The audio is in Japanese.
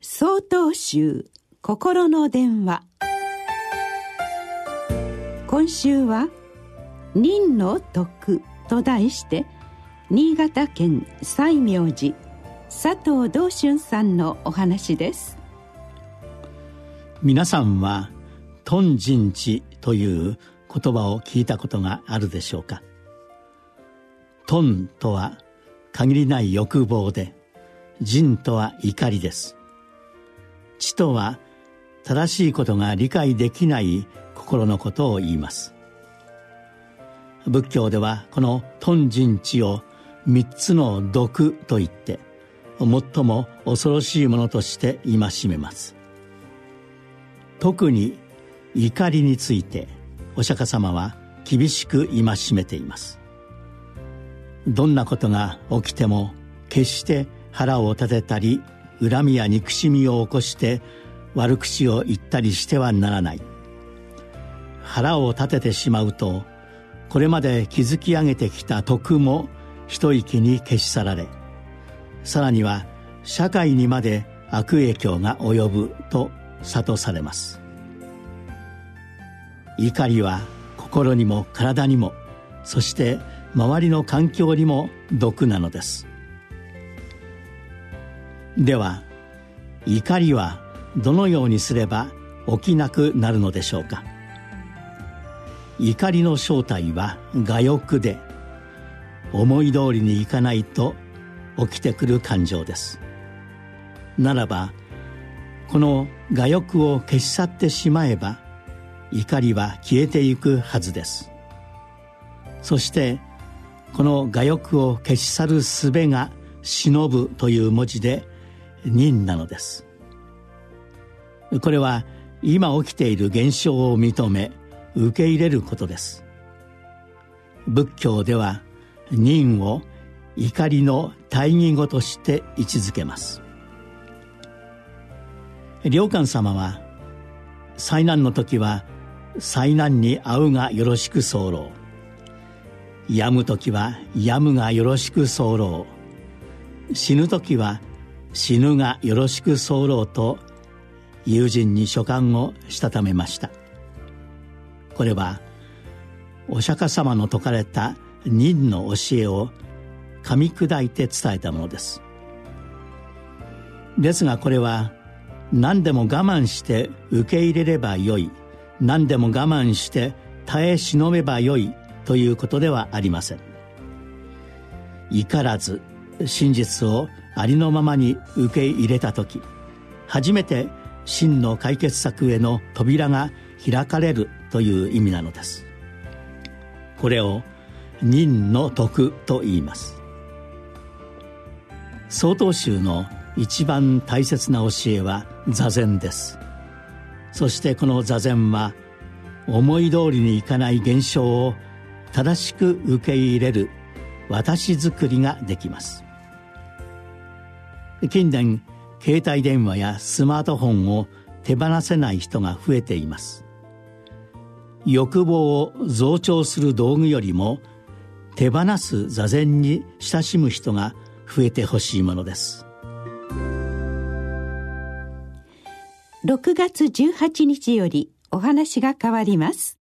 総統集心の電話。今週は「忍の徳」と題して新潟県西明寺佐藤道春さんのお話です。皆さんは「頓人知」という言葉を聞いたことがあるでしょうか？頓とは限りない欲望で人とは怒りです。知とは正しいことが理解できない心のことを言います。仏教ではこの頓人知を三つの毒と言って最も恐ろしいものとして戒めます。特に怒りについてお釈迦様は厳しく戒めています。どんなことが起きても決して腹を立てたり恨みや憎しみを起こして悪口を言ったりしてはならない。腹を立ててしまうとこれまで築き上げてきた徳も一息に消し去られさらには社会にまで悪影響が及ぶと諭されます。怒りは心にも体にもそして周りの環境にも毒なのです。では怒りはどのようにすれば起きなくなるのでしょうか？怒りの正体は我欲で思い通りにいかないと起きてくる感情です。ならばこの我欲を消し去ってしまえば怒りは消えていくはずです。そしてこの我欲を消し去る術が「忍ぶ」という文字で忍なのです。これは今起きている現象を認め受け入れることです。仏教では忍を怒りの大義語として位置づけます。良寛様は災難の時は災難に遭うがよろしく候。病む時は病むがよろしく候。死ぬ時は死ぬがよろしく候と友人に書簡をしたためました。これはお釈迦様の説かれた忍の教えを噛み砕いて伝えたものです。ですがこれは何でも我慢して受け入れればよい何でも我慢して耐え忍べばよいということではありません。怒らず真実をありのままに受け入れた時初めて真の解決策への扉が開かれるという意味なのです。これを忍の徳と言います。曹洞宗の一番大切な教えは座禅です。そしてこの座禅は思い通りにいかない現象を正しく受け入れる私作りができます。近年携帯電話やスマートフォンを手放せない人が増えています。欲望を増長する道具よりも手放す座禅に親しむ人が増えてほしいものです。6月18日よりお話が変わります。